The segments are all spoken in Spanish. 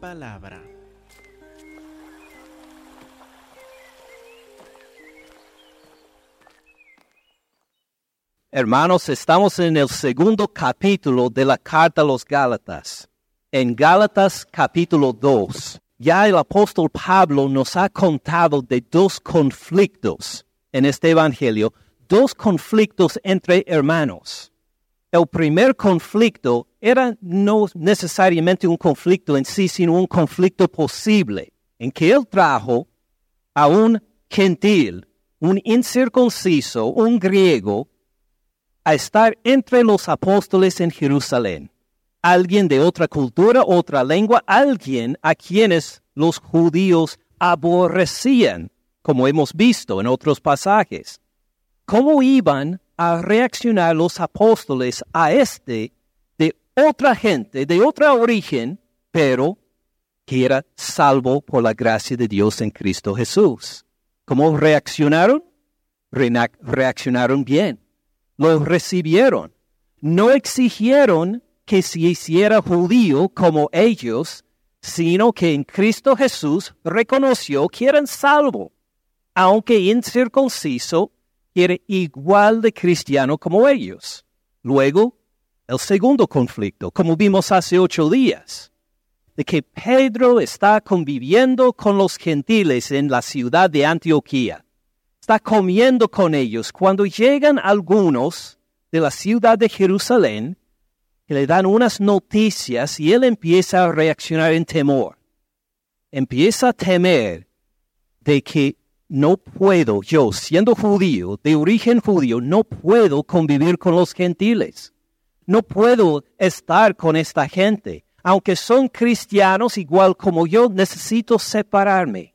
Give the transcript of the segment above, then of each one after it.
palabra. Hermanos, estamos en el segundo capítulo de la carta a los Gálatas. En Gálatas capítulo 2, ya el apóstol Pablo nos ha contado de dos conflictos en este Evangelio, dos conflictos entre hermanos. El primer conflicto era no necesariamente un conflicto en sí, sino un conflicto posible, en que él trajo a un gentil, un incircunciso, un griego, a estar entre los apóstoles en Jerusalén. Alguien de otra cultura, otra lengua, alguien a quienes los judíos aborrecían, como hemos visto en otros pasajes. ¿Cómo iban a reaccionar los apóstoles a este otra gente, de otra origen, pero que era salvo por la gracia de Dios en Cristo Jesús? ¿Cómo reaccionaron? reaccionaron bien lo recibieron. No exigieron que se hiciera judío como ellos, sino que en Cristo Jesús reconoció que eran salvos, aunque incircunciso, era igual de cristiano como ellos. Luego, el segundo conflicto, como vimos hace ocho días, de que Pedro está conviviendo con los gentiles en la ciudad de Antioquía está comiendo con ellos. Cuando llegan algunos de la ciudad de Jerusalén, que le dan unas noticias y él empieza a reaccionar en temor. Empieza a temer de que no puedo, yo siendo judío, de origen judío, no puedo convivir con los gentiles. No puedo estar con esta gente. Aunque son cristianos igual como yo, necesito separarme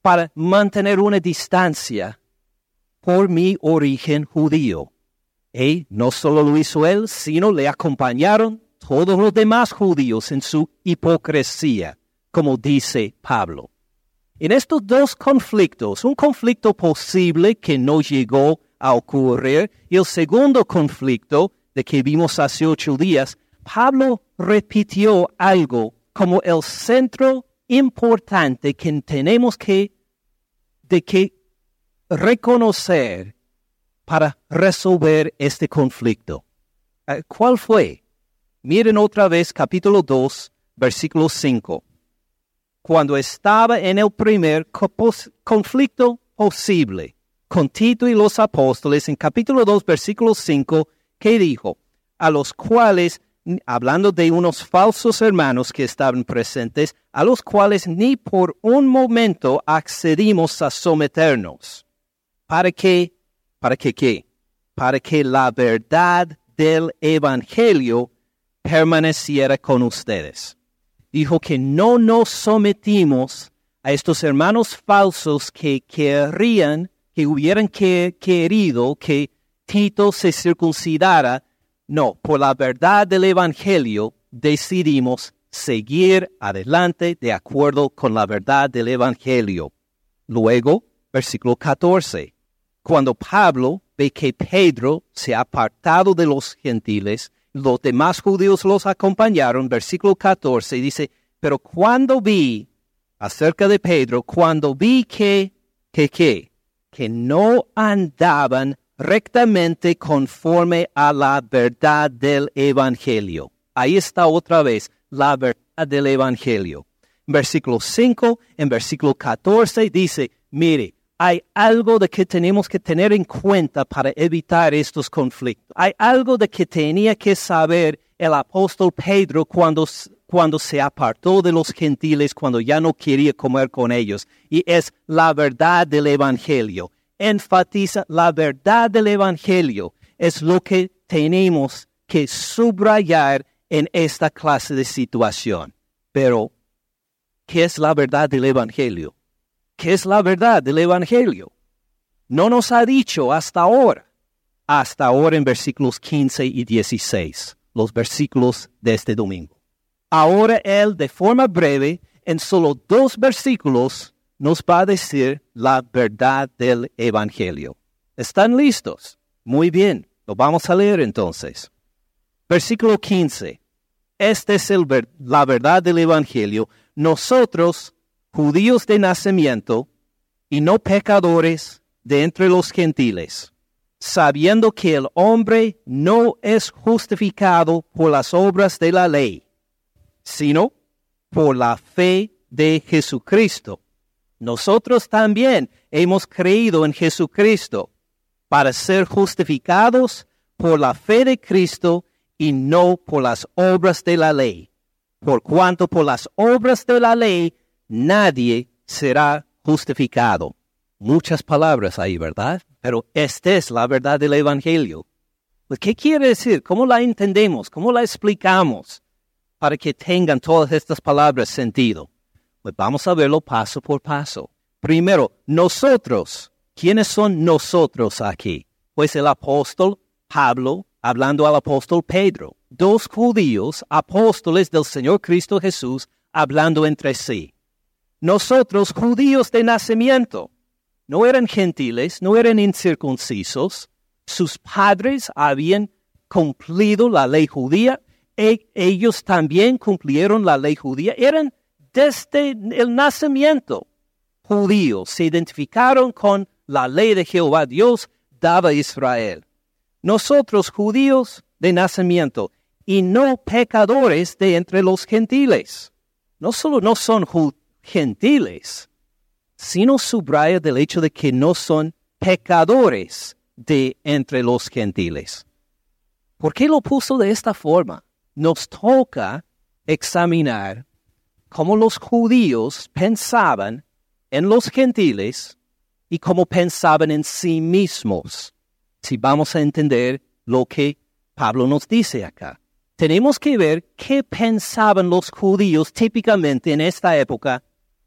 para mantener una distancia por mi origen judío. Y no solo lo hizo él, sino le acompañaron todos los demás judíos en su hipocresía, como dice Pablo. En estos dos conflictos, un conflicto posible que no llegó a ocurrir y el segundo conflicto de que vimos hace ocho días, Pablo repitió algo como el centro importante que tenemos que de que reconocer para resolver este conflicto. Eh, ¿Cuál fue? Miren otra vez capítulo 2, versículo 5. Cuando estaba en el primer conflicto posible con Tito y los apóstoles, en capítulo 2, versículo 5, ¿qué dijo? A los cuales hablando de unos falsos hermanos que estaban presentes, a los cuales ni por un momento accedimos a someternos. ¿Para qué? ¿Para qué qué? Para que la verdad del Evangelio permaneciera con ustedes. Dijo que no nos sometimos a estos hermanos falsos que querrían, que hubieran querido que Tito se circuncidara no, por la verdad del Evangelio decidimos seguir adelante de acuerdo con la verdad del Evangelio. Luego, versículo 14. Cuando Pablo ve que Pedro se ha apartado de los gentiles, los demás judíos los acompañaron, versículo 14 dice, pero cuando vi acerca de Pedro, cuando vi que, que, que, que no andaban rectamente conforme a la verdad del Evangelio. Ahí está otra vez la verdad del Evangelio. Versículo 5, en versículo 14 dice, mire, hay algo de que tenemos que tener en cuenta para evitar estos conflictos. Hay algo de que tenía que saber el apóstol Pedro cuando, cuando se apartó de los gentiles, cuando ya no quería comer con ellos, y es la verdad del Evangelio enfatiza la verdad del Evangelio. Es lo que tenemos que subrayar en esta clase de situación. Pero, ¿qué es la verdad del Evangelio? ¿Qué es la verdad del Evangelio? No nos ha dicho hasta ahora, hasta ahora en versículos 15 y 16, los versículos de este domingo. Ahora Él, de forma breve, en solo dos versículos, nos va a decir la verdad del Evangelio. ¿Están listos? Muy bien, lo vamos a leer entonces. Versículo 15. esta es el ver- la verdad del Evangelio. Nosotros, judíos de nacimiento y no pecadores de entre los gentiles, sabiendo que el hombre no es justificado por las obras de la ley, sino por la fe de Jesucristo. Nosotros también hemos creído en Jesucristo para ser justificados por la fe de Cristo y no por las obras de la ley. Por cuanto por las obras de la ley nadie será justificado. Muchas palabras ahí, ¿verdad? Pero esta es la verdad del Evangelio. Pues, ¿Qué quiere decir? ¿Cómo la entendemos? ¿Cómo la explicamos? Para que tengan todas estas palabras sentido. Pues vamos a verlo paso por paso. Primero, nosotros. ¿Quiénes son nosotros aquí? Pues el apóstol Pablo hablando al apóstol Pedro. Dos judíos, apóstoles del Señor Cristo Jesús, hablando entre sí. Nosotros, judíos de nacimiento, no eran gentiles, no eran incircuncisos. Sus padres habían cumplido la ley judía. e- ellos también cumplieron la ley judía. Eran desde el nacimiento judíos. Se identificaron con la ley de Jehová Dios daba a Israel. Nosotros, judíos de nacimiento y no pecadores de entre los gentiles. No solo no son gentiles, sino subraya del hecho de que no son pecadores de entre los gentiles. ¿Por qué lo puso de esta forma? Nos toca examinar cómo los judíos pensaban en los gentiles y cómo pensaban en sí mismos. Si vamos a entender lo que Pablo nos dice acá, tenemos que ver qué pensaban los judíos típicamente en esta época,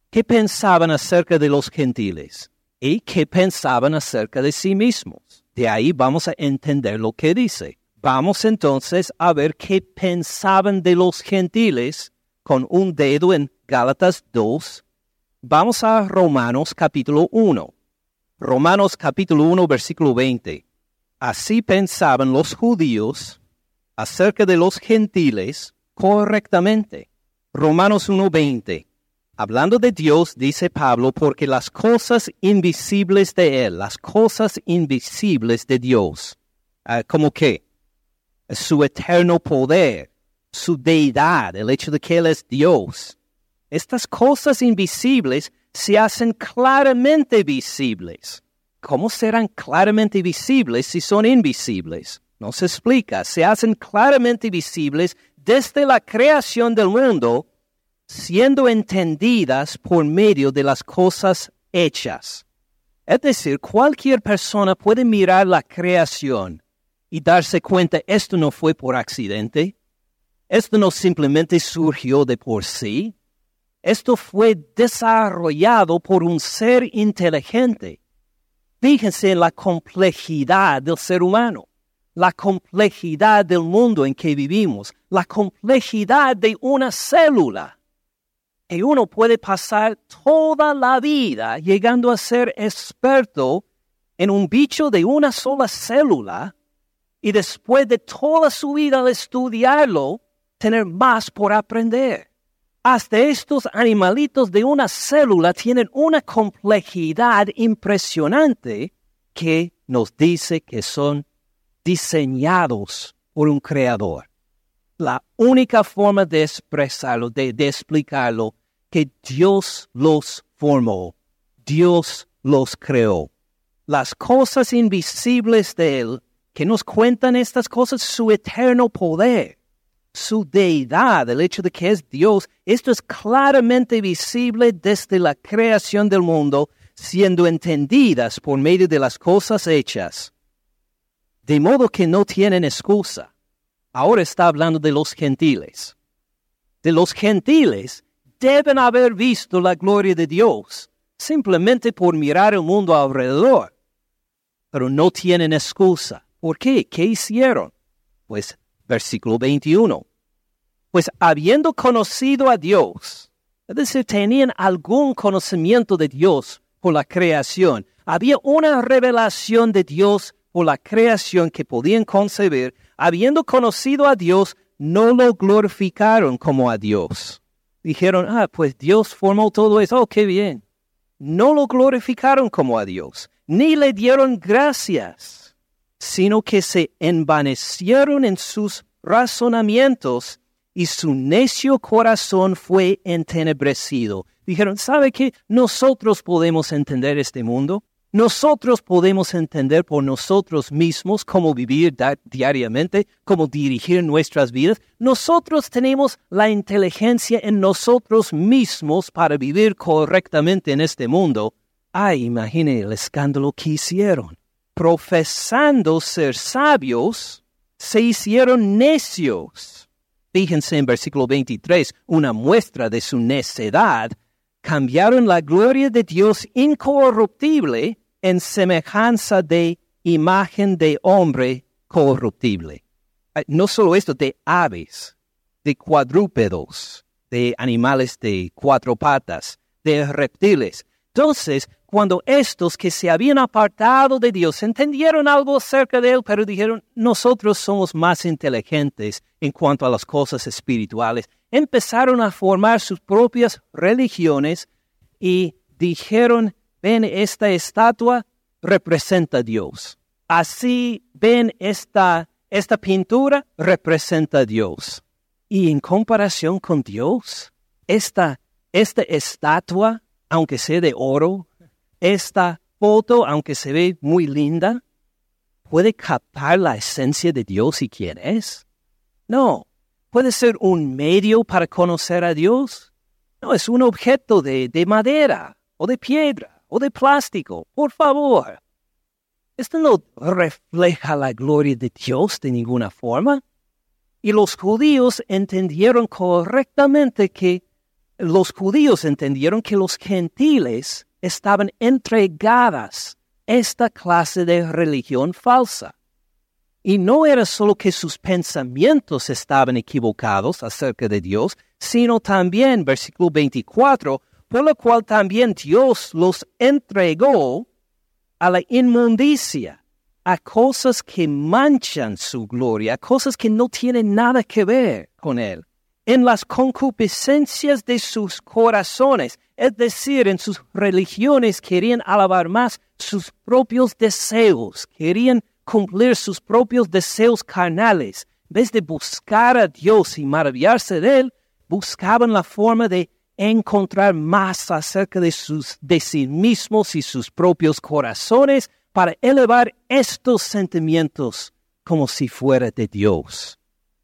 qué pensaban acerca de los gentiles y qué pensaban acerca de sí mismos. De ahí vamos a entender lo que dice. Vamos entonces a ver qué pensaban de los gentiles con un dedo en Gálatas 2. Vamos a Romanos capítulo 1. Romanos capítulo 1 versículo 20. Así pensaban los judíos acerca de los gentiles correctamente. Romanos 1:20. Hablando de Dios, dice Pablo, porque las cosas invisibles de Él, las cosas invisibles de Dios, ah, como que su eterno poder, su deidad, el hecho de que Él es Dios, estas cosas invisibles se hacen claramente visibles. ¿Cómo serán claramente visibles si son invisibles? No se explica. Se hacen claramente visibles desde la creación del mundo, siendo entendidas por medio de las cosas hechas. Es decir, cualquier persona puede mirar la creación y darse cuenta, esto no fue por accidente, esto no simplemente surgió de por sí, esto fue desarrollado por un ser inteligente. Fíjense en la complejidad del ser humano, la complejidad del mundo en que vivimos, la complejidad de una célula. Y uno puede pasar toda la vida llegando a ser experto en un bicho de una sola célula y después de toda su vida al estudiarlo, tener más por aprender. Hasta estos animalitos de una célula tienen una complejidad impresionante que nos dice que son diseñados por un creador. La única forma de expresarlo, de, de explicarlo, que Dios los formó, Dios los creó. Las cosas invisibles de Él, que nos cuentan estas cosas, su eterno poder su deidad, el hecho de que es Dios, esto es claramente visible desde la creación del mundo, siendo entendidas por medio de las cosas hechas. De modo que no tienen excusa. Ahora está hablando de los gentiles. De los gentiles deben haber visto la gloria de Dios simplemente por mirar el mundo alrededor. Pero no tienen excusa. ¿Por qué? ¿Qué hicieron? Pues versículo 21. Pues habiendo conocido a Dios, es decir, tenían algún conocimiento de Dios por la creación, había una revelación de Dios por la creación que podían concebir, habiendo conocido a Dios, no lo glorificaron como a Dios. Dijeron, ah, pues Dios formó todo eso, oh, qué bien. No lo glorificaron como a Dios, ni le dieron gracias, sino que se envanecieron en sus razonamientos y su necio corazón fue entenebrecido. Dijeron, ¿sabe qué? Nosotros podemos entender este mundo. Nosotros podemos entender por nosotros mismos cómo vivir diariamente, cómo dirigir nuestras vidas. Nosotros tenemos la inteligencia en nosotros mismos para vivir correctamente en este mundo. Ay, imagine el escándalo que hicieron. Profesando ser sabios, se hicieron necios. Fíjense en versículo 23, una muestra de su necedad cambiaron la gloria de Dios incorruptible en semejanza de imagen de hombre corruptible. No solo esto, de aves, de cuadrúpedos, de animales de cuatro patas, de reptiles. Entonces, cuando estos que se habían apartado de Dios entendieron algo acerca de Él, pero dijeron, nosotros somos más inteligentes en cuanto a las cosas espirituales, empezaron a formar sus propias religiones y dijeron, ven, esta estatua representa a Dios. Así, ven, esta, esta pintura representa a Dios. Y en comparación con Dios, esta, esta estatua, aunque sea de oro, esta foto, aunque se ve muy linda, puede captar la esencia de Dios y quién es. No, puede ser un medio para conocer a Dios. No, es un objeto de, de madera o de piedra o de plástico. Por favor. Esto no refleja la gloria de Dios de ninguna forma. Y los judíos entendieron correctamente que los judíos entendieron que los gentiles estaban entregadas esta clase de religión falsa. Y no era solo que sus pensamientos estaban equivocados acerca de Dios, sino también, versículo 24, por lo cual también Dios los entregó a la inmundicia, a cosas que manchan su gloria, a cosas que no tienen nada que ver con Él, en las concupiscencias de sus corazones, es decir, en sus religiones querían alabar más sus propios deseos, querían cumplir sus propios deseos carnales. En vez de buscar a Dios y maravillarse de Él, buscaban la forma de encontrar más acerca de, sus, de sí mismos y sus propios corazones para elevar estos sentimientos como si fuera de Dios.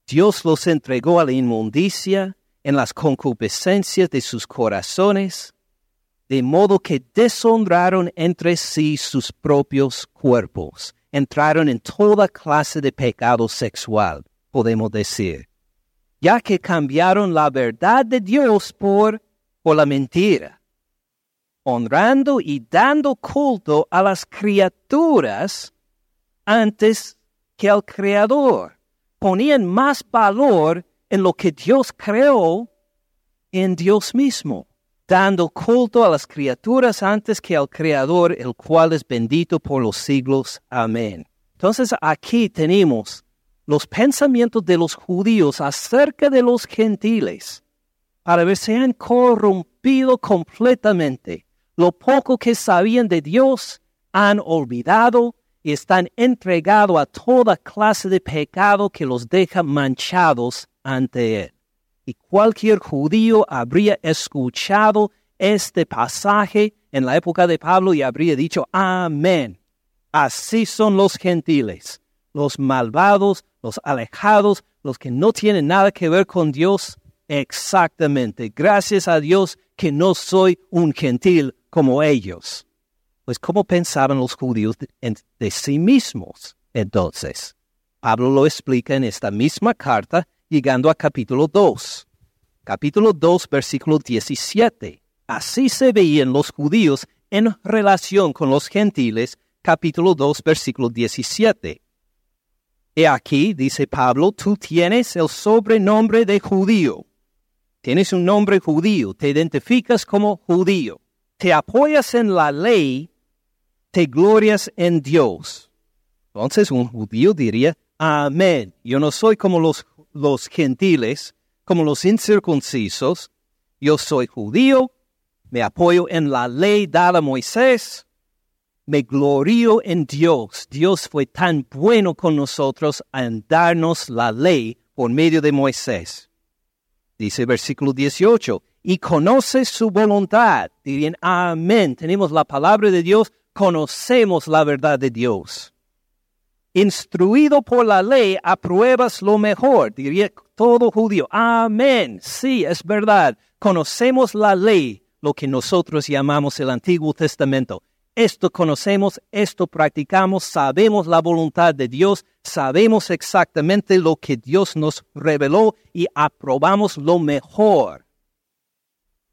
Dios los entregó a la inmundicia en las concupiscencias de sus corazones, de modo que deshonraron entre sí sus propios cuerpos, entraron en toda clase de pecado sexual, podemos decir, ya que cambiaron la verdad de Dios por por la mentira, honrando y dando culto a las criaturas antes que al Creador. Ponían más valor en lo que Dios creó en Dios mismo, dando culto a las criaturas antes que al Creador, el cual es bendito por los siglos. Amén. Entonces aquí tenemos los pensamientos de los judíos acerca de los gentiles para ver se han corrompido completamente. Lo poco que sabían de Dios han olvidado y están entregados a toda clase de pecado que los deja manchados ante Él. Y cualquier judío habría escuchado este pasaje en la época de Pablo y habría dicho, amén. Así son los gentiles, los malvados, los alejados, los que no tienen nada que ver con Dios, Exactamente. Gracias a Dios que no soy un gentil como ellos. Pues ¿cómo pensaban los judíos de, sí mismos? Entonces, Pablo lo explica en esta misma carta, llegando a capítulo 2. Capítulo 2, versículo 17. Así se veían los judíos en relación con los gentiles, capítulo 2, versículo 17. He aquí, dice Pablo, tú tienes el sobrenombre de judío Tienes un nombre judío, te identificas como judío, te apoyas en la ley, te glorias en Dios. Entonces un judío diría, amén. Yo no soy como los, los gentiles como los incircuncisos. Yo soy judío, me apoyo en la ley dada a Moisés, me glorío en Dios. Dios fue tan bueno con nosotros en darnos la ley por medio de Moisés. Dice versículo 18, y conoce su voluntad. Dirían, amén. Tenemos la palabra de Dios, conocemos la verdad de Dios. Instruido por la ley, apruebas lo mejor. Diría todo judío, amén. Sí, es verdad. Conocemos la ley, lo que nosotros llamamos el Antiguo Testamento. Esto conocemos, esto practicamos, sabemos la voluntad de Dios, sabemos exactamente lo que Dios nos reveló y aprobamos lo mejor.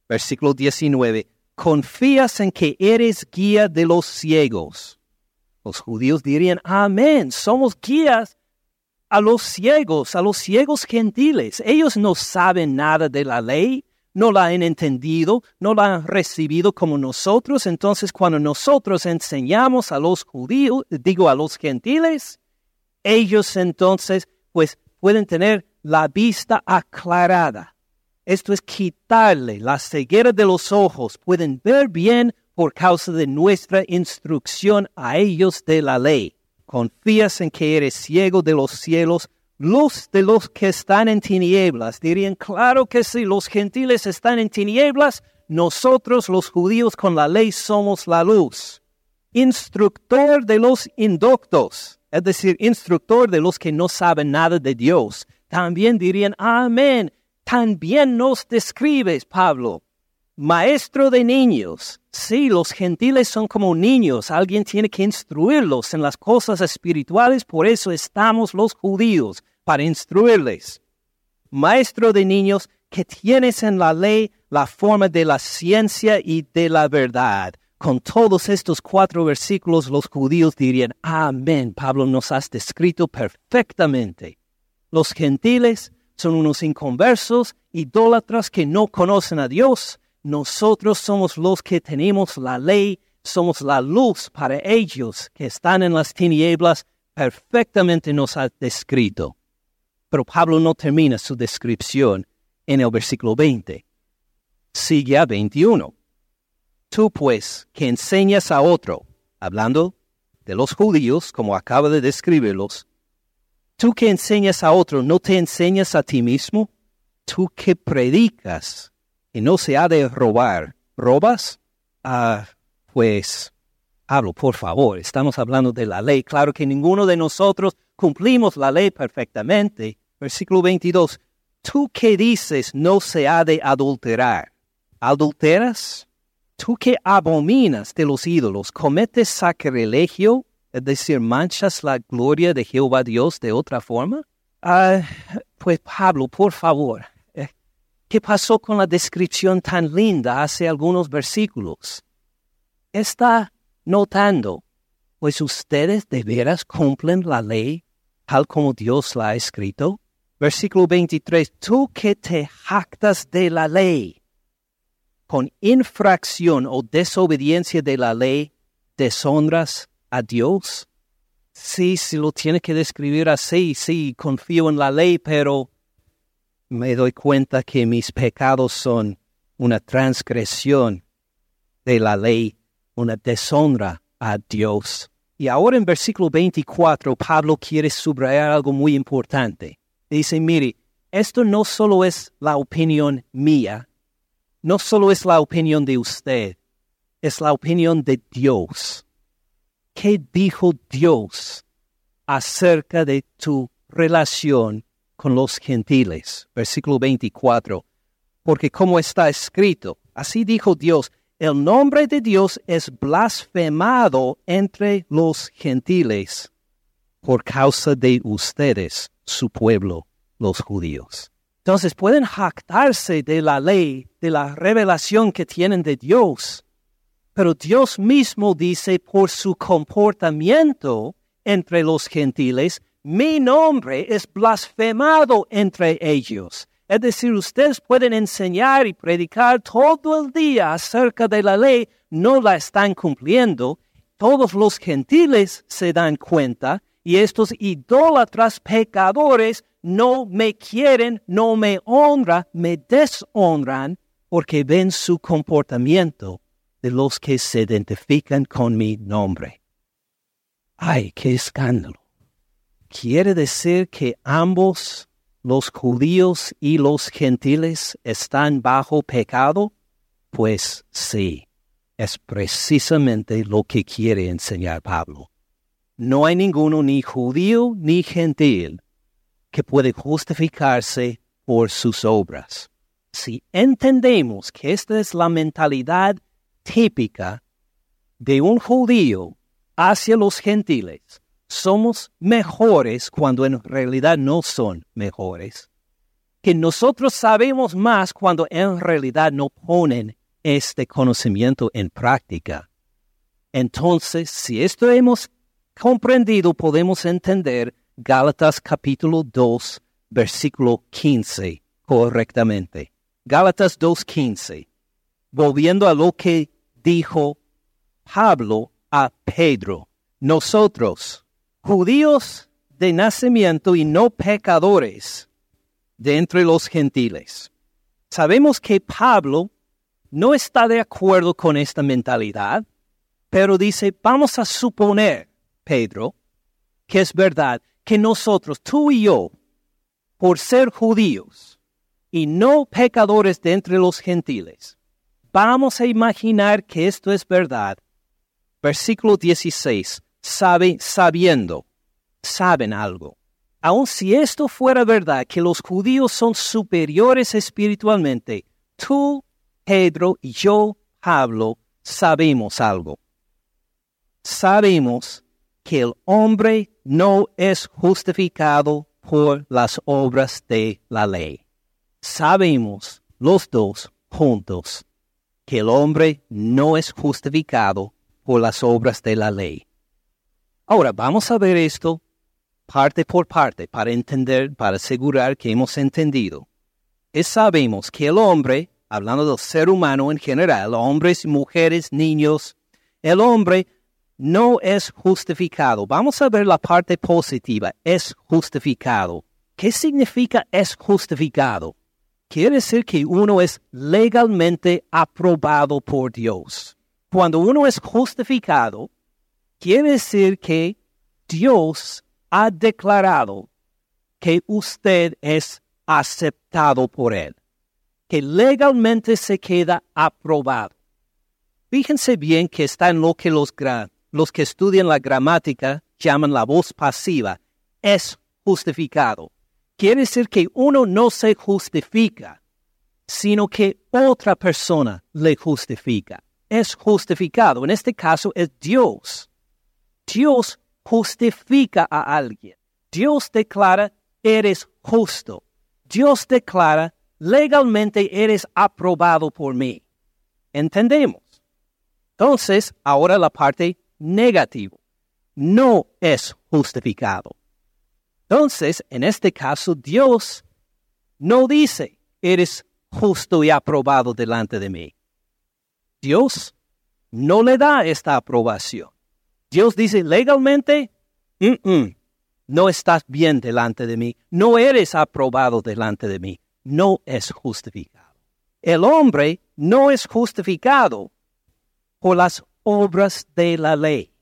Versículo 19. Confías en que eres guía de los ciegos. Los judíos dirían, amén, somos guías a los ciegos, a los ciegos gentiles. Ellos no saben nada de la ley, no la han entendido, no la han recibido como nosotros. Entonces, cuando nosotros enseñamos a los judíos, digo a los gentiles, ellos entonces pues pueden tener la vista aclarada. Esto es quitarle la ceguera de los ojos, pueden ver bien por causa de nuestra instrucción a ellos de la ley. Confías en que eres ciego de los cielos, luz de los que están en tinieblas. Dirían, claro que sí, los gentiles están en tinieblas, nosotros los judíos con la ley somos la luz. Instructor de los indoctos, es decir, instructor de los que no saben nada de Dios. También dirían, amén, también nos describes, Pablo. Maestro de niños. Sí, los gentiles son como niños. Alguien tiene que instruirlos en las cosas espirituales. Por eso estamos los judíos, para instruirles. Maestro de niños, que tienes en la ley la forma de la ciencia y de la verdad. Con todos estos cuatro versículos los judíos dirían, amén, Pablo nos has descrito perfectamente. Los gentiles son unos inconversos, idólatras que no conocen a Dios. Nosotros somos los que tenemos la ley, somos la luz para ellos que están en las tinieblas, perfectamente nos ha descrito. Pero Pablo no termina su descripción en el versículo 20. Sigue a 21. Tú pues, que enseñas a otro, hablando de los judíos, como acaba de describirlos, tú que enseñas a otro, ¿no te enseñas a ti mismo? Tú que predicas y no se ha de robar, ¿robas? Ah, pues, hablo, por favor, estamos hablando de la ley. Claro que ninguno de nosotros cumplimos la ley perfectamente. Versículo 22. Tú que dices no se ha de adulterar. ¿Adulteras? Tú que abominas de los ídolos, cometes sacrilegio, es decir, manchas la gloria de Jehová Dios de otra forma? Ah, pues Pablo, por favor, ¿qué pasó con la descripción tan linda hace algunos versículos? Está notando, pues ustedes de veras cumplen la ley tal como Dios la ha escrito. Versículo 23, tú que te jactas de la ley, con infracción o desobediencia de la ley, deshonras a Dios? Sí, sí lo tiene que describir así, sí, confío en la ley, pero me doy cuenta que mis pecados son una transgresión de la ley, una deshonra a Dios. Y ahora en versículo 24, Pablo quiere subrayar algo muy importante. Dice, mire, esto no solo es la opinión mía, no solo es la opinión de usted, es la opinión de Dios. ¿Qué dijo Dios acerca de tu relación con los gentiles? Versículo 24. Porque como está escrito, así dijo Dios, el nombre de Dios es blasfemado entre los gentiles por causa de ustedes, su pueblo, los judíos. Entonces pueden jactarse de la ley, de la revelación que tienen de Dios. Pero Dios mismo dice, por su comportamiento entre los gentiles, mi nombre es blasfemado entre ellos. Es decir, ustedes pueden enseñar y predicar todo el día acerca de la ley, no la están cumpliendo. Todos los gentiles se dan cuenta y estos idólatras pecadores no me quieren, no me honran, me deshonran porque ven su comportamiento de los que se identifican con mi nombre. ¡Ay, qué escándalo! ¿Quiere decir que ambos, los judíos y los gentiles, están bajo pecado? Pues sí, es precisamente lo que quiere enseñar Pablo. No hay ninguno, ni judío ni gentil, que puede justificarse por sus obras. Si entendemos que esta es la mentalidad típica de un judío hacia los gentiles, somos mejores cuando en realidad no son mejores. Que nosotros sabemos más cuando en realidad no ponen este conocimiento en práctica. Entonces, si esto hemos comprendido, podemos entender Gálatas capítulo 2, versículo 15 correctamente. Gálatas 2.15. Volviendo a lo que dijo Pablo a Pedro, nosotros, judíos de nacimiento y no pecadores de entre los gentiles. Sabemos que Pablo no está de acuerdo con esta mentalidad, pero dice, vamos a suponer, Pedro, que es verdad que nosotros, tú y yo, por ser judíos y no pecadores de entre los gentiles, vamos a imaginar que esto es verdad. Versículo 16, sabe, sabiendo, saben algo. Aun si esto fuera verdad, que los judíos son superiores espiritualmente, tú, Pedro y yo, Pablo, sabemos algo. Sabemos que el hombre no es justificado por las obras de la ley. Sabemos los dos juntos que el hombre no es justificado por las obras de la ley. Ahora vamos a ver esto parte por parte para entender, para asegurar que hemos entendido. Es sabemos que el hombre, hablando del ser humano en general, hombres, mujeres, niños, el hombre no es justificado. Vamos a ver la parte positiva, es justificado. ¿Qué significa es justificado? Quiere decir que uno es legalmente aprobado por Dios. Cuando uno es justificado, quiere decir que Dios ha declarado que usted es aceptado por Él, que legalmente se queda aprobado. Fíjense bien que está en lo que los, los que estudian la gramática llaman la voz pasiva, es justificado. Quiere decir que uno no se justifica, sino que otra persona le justifica. Es justificado. En este caso es Dios. Dios justifica a alguien. Dios declara, eres justo. Dios declara, legalmente eres aprobado por mí. ¿Entendemos? Entonces, ahora la parte negativo. No es justificado. Entonces, en este caso, Dios no dice, eres justo y aprobado delante de mí. Dios no le da esta aprobación. Dios dice legalmente, no estás bien delante de mí, no eres aprobado delante de mí, no es justificado. El hombre no es justificado por las obras de la ley,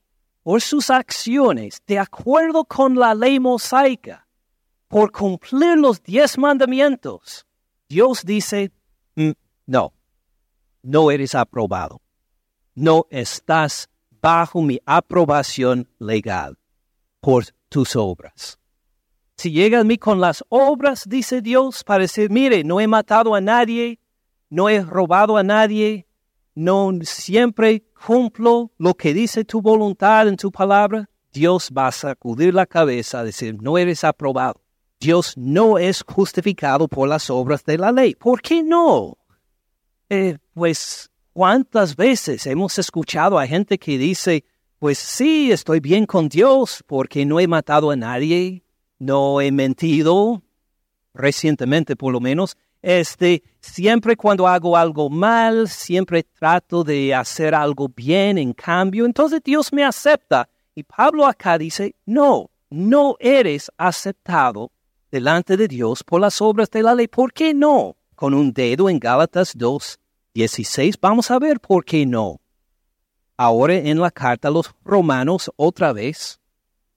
por sus acciones de acuerdo con la ley mosaica, por cumplir los diez mandamientos. Dios dice, mm, no, no eres aprobado, no estás bajo mi aprobación legal por tus obras. Si llega a mí con las obras, dice Dios, para decir, mire, no he matado a nadie, no he robado a nadie, no siempre cumplo lo que dice tu voluntad en tu palabra, Dios va a sacudir la cabeza, decir, no eres aprobado. Dios no es justificado por las obras de la ley. ¿Por qué no? Eh, pues, ¿cuántas veces hemos escuchado a gente que dice, pues sí, estoy bien con Dios porque no he matado a nadie, no he mentido, recientemente por lo menos, este, siempre cuando hago algo mal, siempre trato de hacer algo bien en cambio, entonces Dios me acepta. Y Pablo acá dice, no, no eres aceptado delante de Dios por las obras de la ley. ¿Por qué no? Con un dedo en Gálatas 2, 16, vamos a ver por qué no. Ahora en la carta a los romanos otra vez.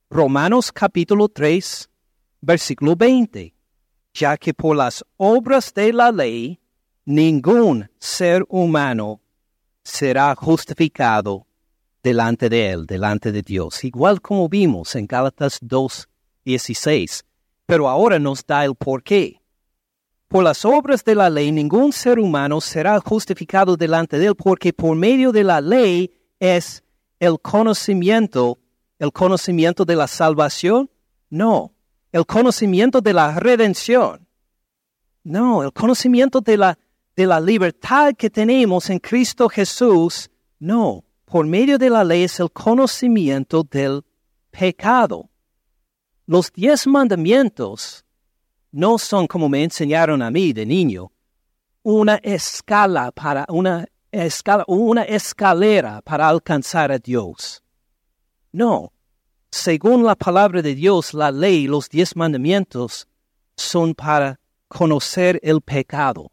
Romanos capítulo 3, versículo 20. Ya que por las obras de la ley ningún ser humano será justificado delante de Él, delante de Dios, igual como vimos en Gálatas 2, 16. Pero ahora nos da el porqué. Por las obras de la ley ningún ser humano será justificado delante de Él, porque por medio de la ley es el conocimiento, el conocimiento de la salvación. No, el conocimiento de la redención. No, el conocimiento de la, de la libertad que tenemos en Cristo Jesús. No, por medio de la ley es el conocimiento del pecado. Los diez mandamientos no son como me enseñaron a mí de niño, una escala para una escala, una escalera para alcanzar a Dios. No, según la palabra de Dios, la ley, los diez mandamientos son para conocer el pecado.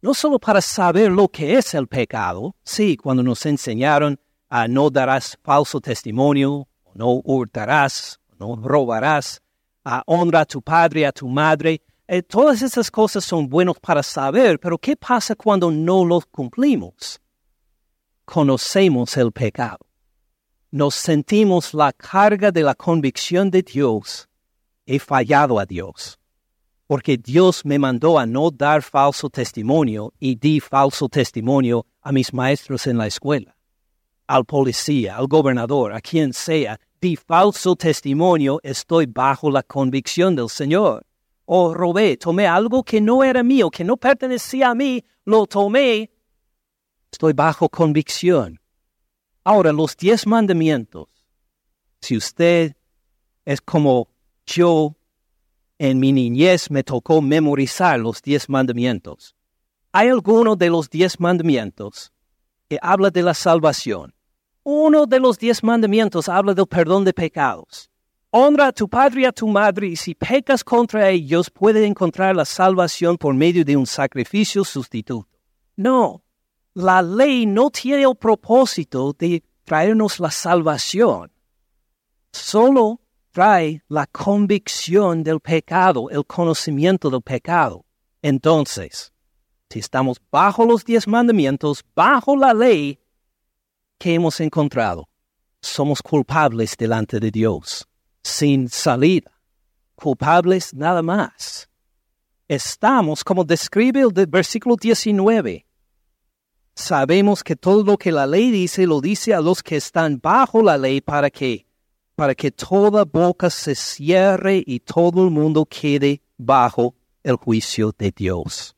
No solo para saber lo que es el pecado, sí, cuando nos enseñaron a no darás falso testimonio, no hurtarás, no robarás, a honra a tu padre, a tu madre, eh, todas esas cosas son buenas para saber, pero ¿qué pasa cuando no los cumplimos? Conocemos el pecado. Nos sentimos la carga de la convicción de Dios. He fallado a Dios porque Dios me mandó a no dar falso testimonio y di falso testimonio a mis maestros en la escuela, al policía, al gobernador, a quien sea, di falso testimonio, estoy bajo la convicción del Señor. O robé, tomé algo que no era mío, que no pertenecía a mí, lo tomé, estoy bajo convicción. Ahora, los diez mandamientos, si usted es como yo en mi niñez me tocó memorizar los diez mandamientos. Hay alguno de los diez mandamientos que habla de la salvación. Uno de los diez mandamientos habla del perdón de pecados. Honra a tu padre y a tu madre y si pecas contra ellos puedes encontrar la salvación por medio de un sacrificio sustituto. No, la ley no tiene el propósito de traernos la salvación. Solo trae la convicción del pecado, el conocimiento del pecado. Entonces, si estamos bajo los diez mandamientos, bajo la ley, ¿qué hemos encontrado? Somos culpables delante de Dios, sin salida, culpables nada más. Estamos, como describe el versículo 19, sabemos que todo lo que la ley dice lo dice a los que están bajo la ley para que para que toda boca se cierre y todo el mundo quede bajo el juicio de Dios.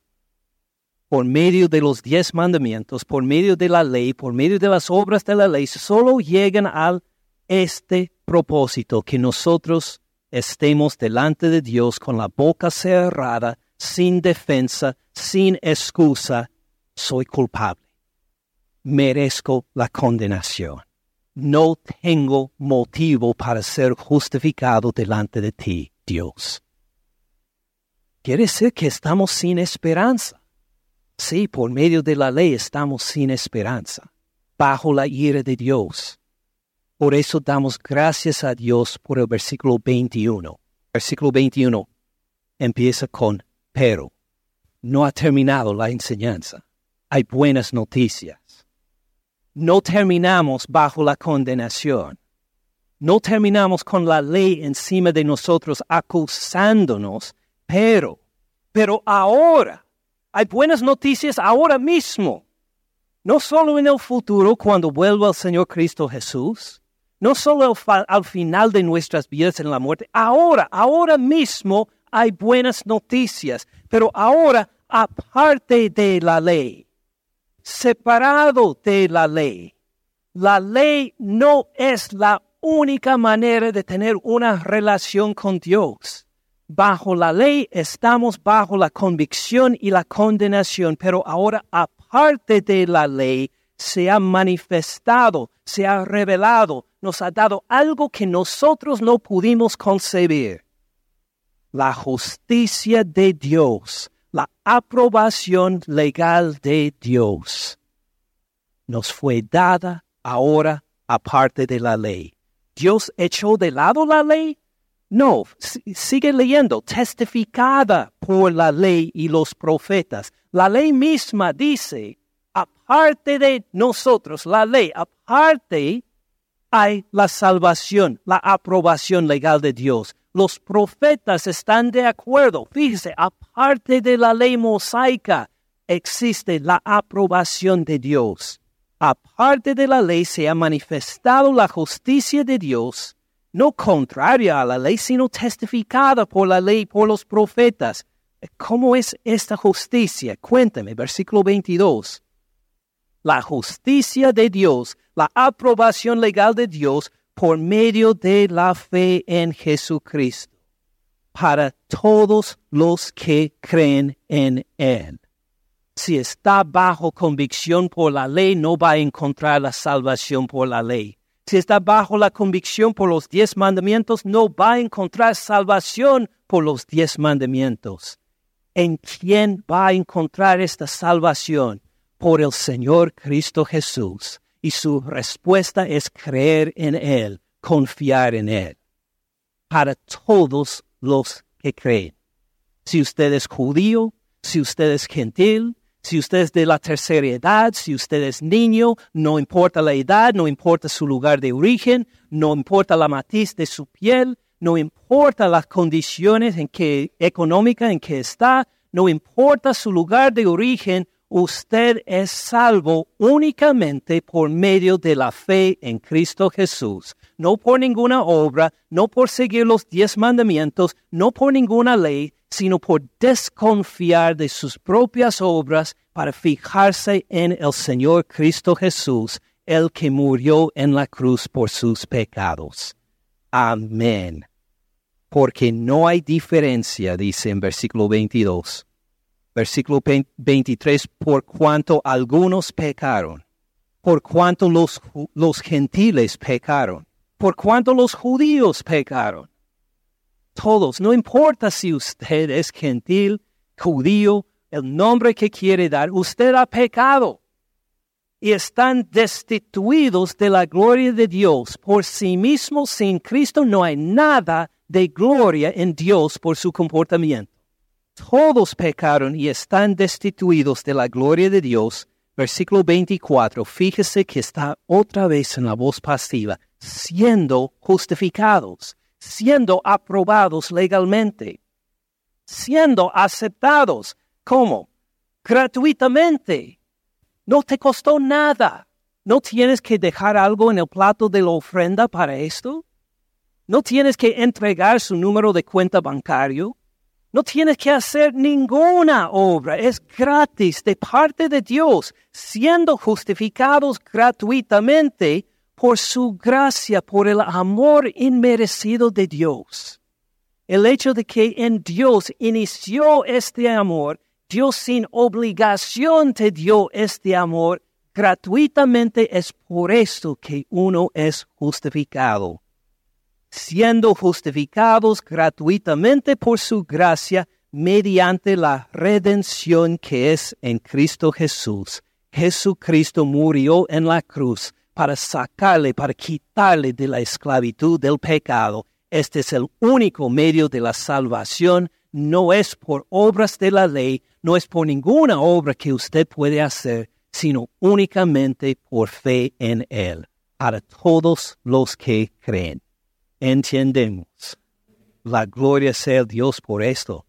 Por medio de los diez mandamientos, por medio de la ley, por medio de las obras de la ley, solo llegan al este propósito, que nosotros estemos delante de Dios con la boca cerrada, sin defensa, sin excusa, soy culpable. Merezco la condenación no tengo motivo para ser justificado delante de ti, Dios. Quiere decir que estamos sin esperanza. Sí, por medio de la ley estamos sin esperanza, bajo la ira de Dios. Por eso damos gracias a Dios por el versículo 21. Versículo 21 empieza con pero. No ha terminado la enseñanza. Hay buenas noticias no terminamos bajo la condenación. No terminamos con la ley encima de nosotros acusándonos, pero, pero ahora, hay buenas noticias ahora mismo. No solo en el futuro cuando vuelva el Señor Cristo Jesús, no solo al final de nuestras vidas en la muerte, ahora, ahora mismo hay buenas noticias, pero ahora aparte de la ley separado de la ley. La ley no es la única manera de tener una relación con Dios. Bajo la ley estamos bajo la convicción y la condenación, pero ahora aparte de la ley se ha manifestado, se ha revelado, nos ha dado algo que nosotros no pudimos concebir. la justicia de Dios, la aprobación legal de Dios, nos fue dada ahora aparte de la ley. ¿Dios echó de lado la ley? No, sigue leyendo, testificada por la ley y los profetas. La ley misma dice, aparte de nosotros, la ley, aparte hay la salvación, la aprobación legal de Dios. Los profetas están de acuerdo. Fíjese, aparte de la ley mosaica, existe la aprobación de Dios. Aparte de la ley se ha manifestado la justicia de Dios no contraria a la ley, sino testificada por la ley, por los profetas. ¿Cómo es esta justicia? Cuéntame, versículo 22. La justicia de Dios, la aprobación legal de Dios por medio de la fe en Jesucristo, para todos los que creen en Él. Si está bajo convicción por la ley, no va a encontrar la salvación por la ley si está bajo la convicción por los diez mandamientos, no va a encontrar salvación por los diez mandamientos. ¿En quién va a encontrar esta salvación? Por el Señor Cristo Jesús. Y su respuesta es creer en Él, confiar en Él. Para todos los que creen. Si usted es judío, si usted es gentil, si usted es de la tercera edad, si usted es niño, no importa la edad, no importa su lugar de origen, no importa la matiz de su piel, no importa las condiciones en que, económicas en que está, no importa su lugar de origen, usted es salvo únicamente por medio de la fe en Cristo Jesús, no por ninguna obra, no por seguir los diez mandamientos, no por ninguna ley, sino por desconfiar de sus propias obras para fijarse en el Señor Cristo Jesús, el que murió en la cruz por sus pecados. Amén. Porque no hay diferencia, dice en versículo 22. Versículo 23, por cuanto algunos pecaron, por cuanto los, los gentiles pecaron, por cuanto los judíos pecaron todos, no importa si usted es gentil, judío, el nombre que quiere dar, usted ha pecado y están destituidos de la gloria de Dios. Por sí mismo, sin Cristo, no hay nada de gloria en Dios por su comportamiento. Todos pecaron y están destituidos de la gloria de Dios. Versículo 24, fíjese que está otra vez en la voz pasiva, siendo justificados siendo aprobados legalmente, siendo aceptados. ¿Cómo? Gratuitamente. No te costó nada. ¿No tienes que dejar algo en el plato de la ofrenda para esto? ¿No tienes que entregar su número de cuenta bancario? No tienes que hacer ninguna obra. Es gratis de parte de Dios, siendo justificados gratuitamente por su gracia, por el amor inmerecido de Dios. El hecho de que en Dios inició este amor, Dios sin obligación te dio este amor gratuitamente, es por esto que uno es justificado. Siendo justificados gratuitamente por su gracia, mediante la redención que es en Cristo Jesús. Jesucristo murió en la cruz para sacarle, para quitarle de la esclavitud del pecado. Este es el único medio de la salvación. No es por obras de la ley, no es por ninguna obra que usted puede hacer, sino únicamente por fe en Él, para todos los que creen. Entendemos. La gloria sea Dios por esto.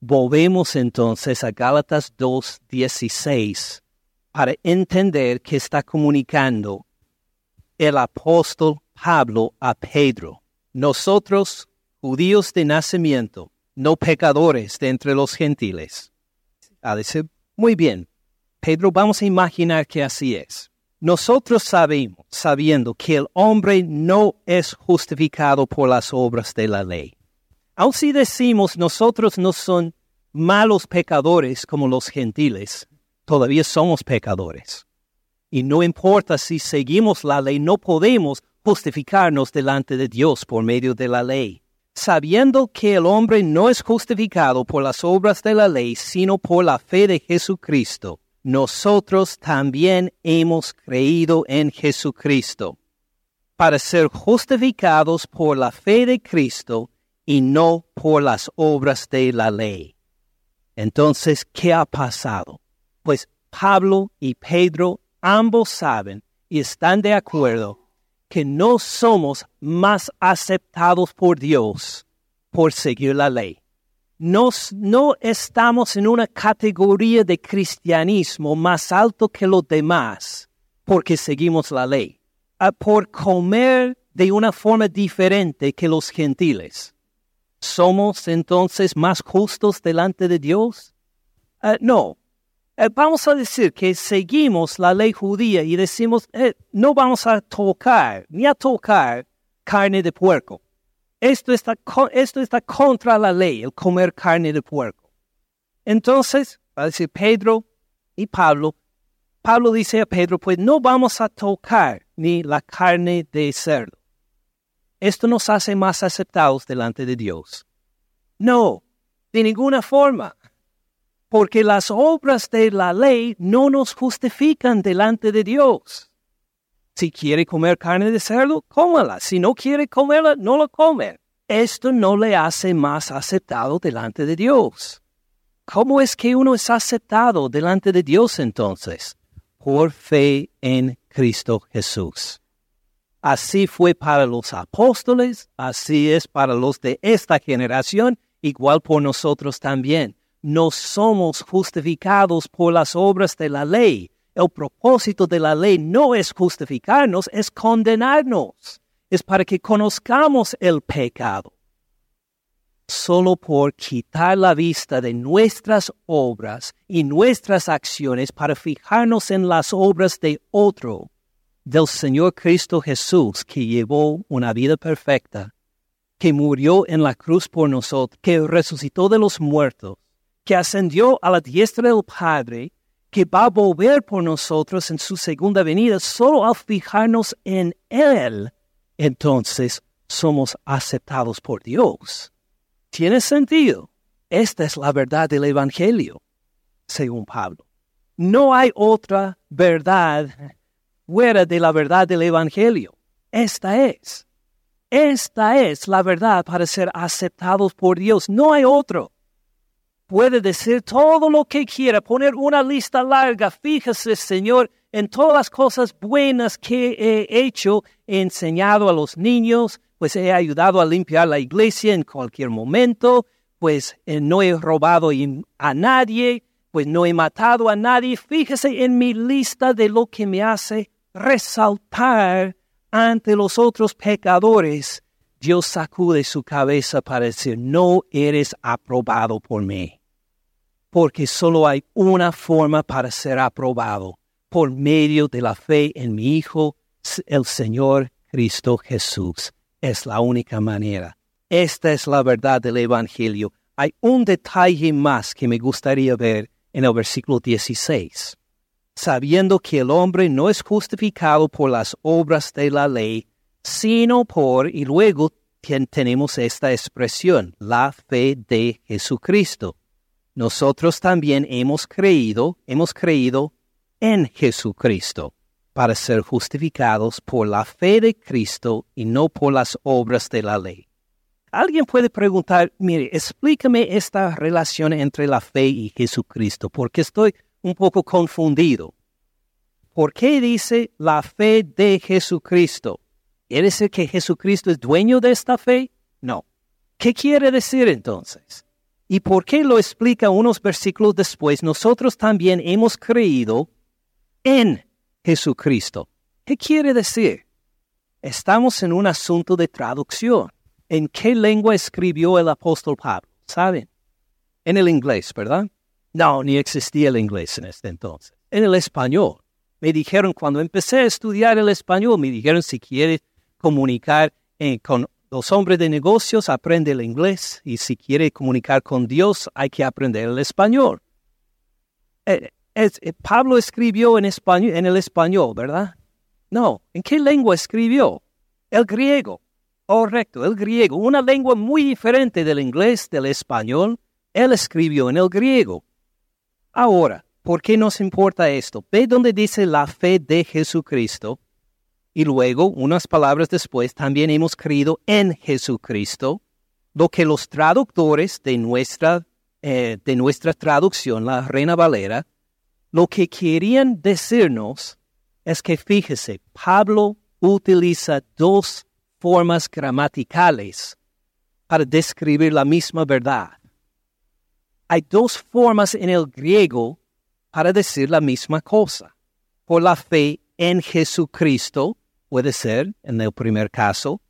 Volvemos entonces a Gálatas 2.16 para entender que está comunicando el apóstol Pablo a Pedro. Nosotros, judíos de nacimiento, no pecadores de entre los gentiles. A decir, muy bien, Pedro, vamos a imaginar que así es. Nosotros sabemos, sabiendo que el hombre no es justificado por las obras de la ley. Aun si decimos nosotros no son malos pecadores como los gentiles, todavía somos pecadores. Y no importa si seguimos la ley, no podemos justificarnos delante de Dios por medio de la ley. sabiendo que el hombre no es justificado por las obras de la ley, sino por la fe de Jesucristo, nosotros también hemos creído en Jesucristo, para ser justificados por la fe de Cristo y no por las obras de la ley. Entonces, ¿qué ha pasado? Pues Pablo y Pedro ambos saben y están de acuerdo que no somos más aceptados por Dios por seguir la ley. Nos, no estamos en una categoría de cristianismo más alto que los demás porque seguimos la ley, por comer de una forma diferente que los gentiles. ¿Somos entonces más justos delante de Dios? Ah, no, eh, vamos a decir que seguimos la ley judía y decimos, eh, no vamos a tocar, ni a tocar carne de puerco. Esto está, esto está contra la ley, el comer carne de puerco. Entonces, va a decir Pedro y Pablo, Pablo dice a Pedro, pues no vamos a tocar ni la carne de cerdo. Esto nos hace más aceptados delante de Dios. No, de ninguna forma porque las obras de la ley no nos justifican delante de Dios. Si quiere comer carne de cerdo, cómala. Si no quiere comerla, no la come. Esto no le hace más aceptado delante de Dios. ¿Cómo es que uno es aceptado delante de Dios entonces? Por fe en Cristo Jesús. Así fue para los apóstoles, así es para los de esta generación, igual por nosotros también no somos justificados por las obras de la ley. El propósito de la ley no es justificarnos, es condenarnos. Es para que conozcamos el pecado. Solo por quitar la vista de nuestras obras y nuestras acciones para fijarnos en las obras de otro, del Señor Cristo Jesús, que llevó una vida perfecta, que murió en la cruz por nosotros, que resucitó de los muertos, que ascendió a la diestra del Padre, que va a volver por nosotros en su segunda venida, solo al fijarnos en Él, entonces somos aceptados por Dios. ¿Tiene sentido? Esta es la verdad del Evangelio, según Pablo. No hay otra verdad fuera de la verdad del Evangelio. Esta es. Esta es la verdad para ser aceptados por Dios. No hay otro puede decir todo lo que quiera, poner una lista larga. Fíjese, Señor, en todas las cosas buenas que he hecho, he enseñado a los niños, pues he ayudado a limpiar la iglesia en cualquier momento, pues eh, no he robado a nadie, pues no he matado a nadie. Fíjese en mi lista de lo que me hace resaltar ante los otros pecadores. Dios sacude su cabeza para decir, no eres aprobado por mí porque solo hay una forma para ser aprobado, por medio de la fe en mi Hijo, el Señor Cristo Jesús. Es la única manera. Esta es la verdad del Evangelio. Hay un detalle más que me gustaría ver en el versículo 16. Sabiendo que el hombre no es justificado por las obras de la ley, sino por, y luego tenemos esta expresión, la fe de Jesucristo nosotros también hemos creído, hemos creído en Jesucristo para ser justificados por la fe de Cristo y no por las obras de la ley. Alguien puede preguntar, mire, explícame esta relación entre la fe y Jesucristo, porque estoy un poco confundido. ¿Por qué dice la fe de Jesucristo? ¿Quiere decir que Jesucristo es dueño de esta fe? No. ¿Qué quiere decir entonces? ¿Y por qué lo explica unos versículos después? Nosotros también hemos creído en Jesucristo. ¿Qué quiere decir? Estamos en un asunto de traducción. ¿En qué lengua escribió el apóstol Pablo? ¿Saben? En el inglés, ¿verdad? No, ni existía el inglés en este entonces. En el español. Me dijeron, cuando empecé a estudiar el español, me dijeron si quiere comunicar eh, con los hombres de negocios aprenden el inglés y si quiere comunicar con Dios hay que aprender el español. Eh, eh, Pablo escribió en, español, en el español, ¿verdad? No, ¿en qué lengua escribió? El griego. Correcto, el griego, una lengua muy diferente del inglés, del español, él escribió en el griego. Ahora, ¿por qué nos importa esto? Ve donde dice la fe de Jesucristo y luego, unas palabras después, también hemos creído en Jesucristo, lo que los traductores de nuestra, eh, de nuestra traducción, la Reina Valera, lo que querían decirnos es que, fíjese, Pablo utiliza dos formas gramaticales para describir la misma verdad. Hay dos formas en el griego para decir la misma cosa. Por la fe en Jesucristo, puede ser, en el primer caso,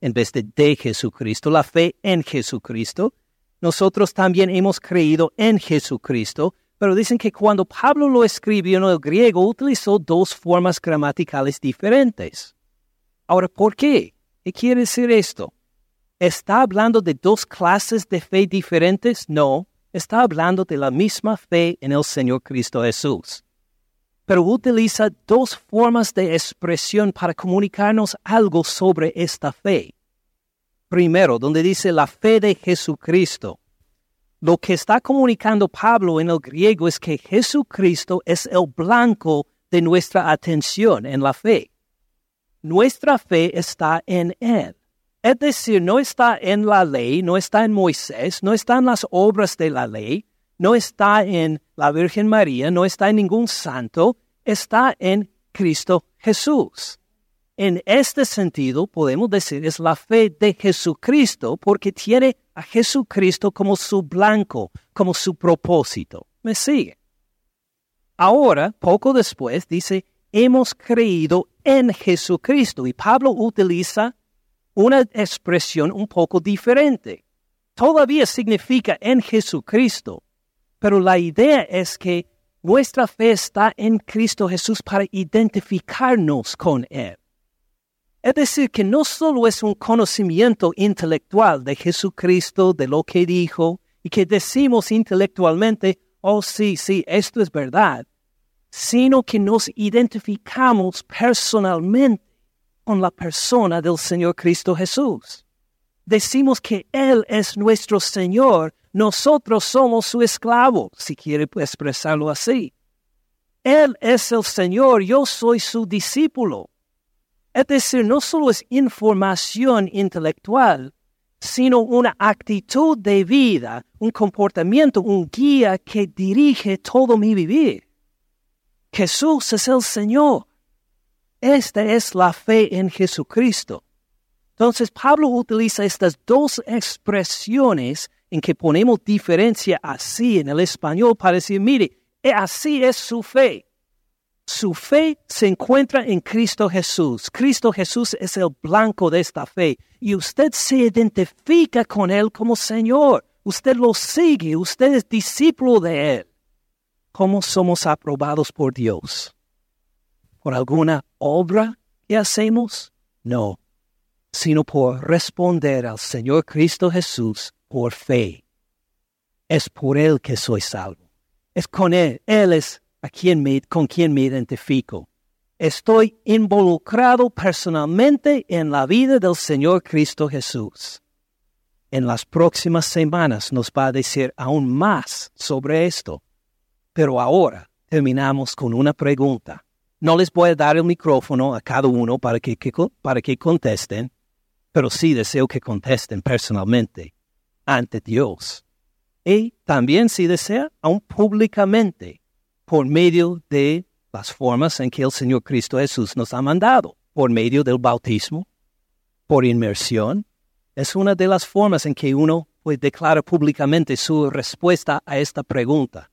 en vez de de Jesucristo, la fe en Jesucristo. Nosotros también hemos creído en Jesucristo, pero dicen que cuando Pablo lo escribió en el griego utilizó dos formas gramaticales diferentes. Ahora, ¿por qué? ¿Qué quiere decir esto? ¿Está hablando de dos clases de fe diferentes? No, está hablando de la misma fe en el Señor Cristo Jesús. Pero utiliza dos formas de expresión para comunicarnos algo sobre esta fe. Primero, donde dice la fe de Jesucristo. Lo que está comunicando Pablo en el griego es que Jesucristo es el blanco de nuestra atención en la fe nuestra fe está en Él. Es decir, no está en la ley, no está en Moisés, no está en las obras de la ley, no está en la Virgen María, no está en ningún santo, está en Cristo Jesús. En este sentido, podemos decir es la fe de Jesucristo porque tiene a Jesucristo como su blanco, como su propósito. ¿Me sigue? Ahora, poco después, dice, hemos creído en Jesucristo. Y Pablo utiliza una expresión un poco diferente. Todavía significa en Jesucristo, pero la idea es que nuestra fe está en Cristo Jesús para identificarnos con Él. Es decir, que no solo es un conocimiento intelectual de Jesucristo, de lo que dijo, y que decimos intelectualmente, oh sí, sí, esto es verdad, sino que nos identificamos personalmente con la persona del Señor Cristo Jesús. Decimos que Él es nuestro Señor, nosotros somos su esclavo, si quiere expresarlo así. Él es el Señor, yo soy su discípulo. Es decir, no solo es información intelectual, sino una actitud de vida, un comportamiento, un guía que dirige todo mi vivir. Jesús es el Señor. Esta es la fe en Jesucristo. Entonces Pablo utiliza estas dos expresiones en que ponemos diferencia así en el español para decir, mire, eh, así es su fe. Su fe se encuentra en Cristo Jesús. Cristo Jesús es el blanco de esta fe y usted se identifica con Él como Señor. Usted lo sigue, usted es discípulo de Él. ¿Cómo somos aprobados por Dios? ¿Por alguna obra que hacemos? No, sino por responder al Señor Cristo Jesús por fe. Es por Él que soy salvo. Es con Él. Él es a quien me, con quien me identifico. Estoy involucrado personalmente en la vida del Señor Cristo Jesús. En las próximas semanas nos va a decir aún más sobre esto. Pero ahora terminamos con una pregunta. No les voy a dar el micrófono a cada uno para que, para que contesten, pero sí deseo que contesten personalmente ante Dios. Y también, si desea, aún públicamente, por medio de las formas en que el Señor Cristo Jesús nos ha mandado, por medio del bautismo, por inmersión. Es una de las formas en que uno puede declarar públicamente su respuesta a esta pregunta.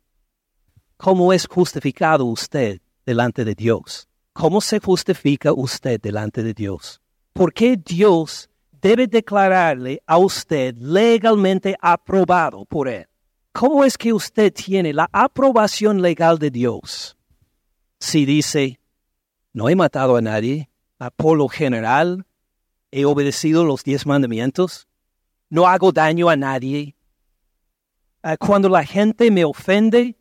¿Cómo es justificado usted delante de Dios? ¿Cómo se justifica usted delante de Dios? ¿Por qué Dios debe declararle a usted legalmente aprobado por Él? ¿Cómo es que usted tiene la aprobación legal de Dios? Si dice, no he matado a nadie, por lo general he obedecido los diez mandamientos, no hago daño a nadie, ah, cuando la gente me ofende,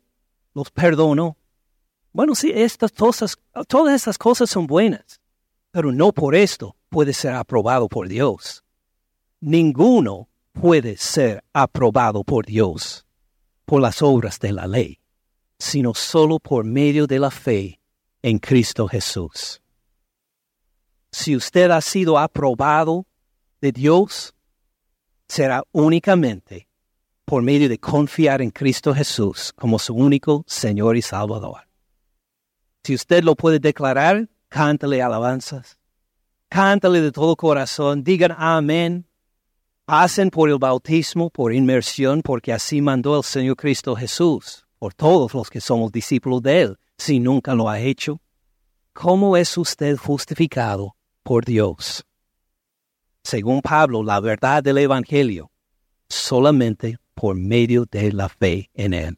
los perdono. Bueno, sí, estas cosas, todas estas cosas son buenas. Pero no por esto puede ser aprobado por Dios. Ninguno puede ser aprobado por Dios por las obras de la ley, sino solo por medio de la fe en Cristo Jesús. Si usted ha sido aprobado de Dios, será únicamente por medio de confiar en Cristo Jesús como su único Señor y Salvador. Si usted lo puede declarar, cántale alabanzas, cántale de todo corazón, digan amén, pasen por el bautismo, por inmersión, porque así mandó el Señor Cristo Jesús, por todos los que somos discípulos de Él, si nunca lo ha hecho. ¿Cómo es usted justificado por Dios? Según Pablo, la verdad del Evangelio, solamente por medio de la fe en Él.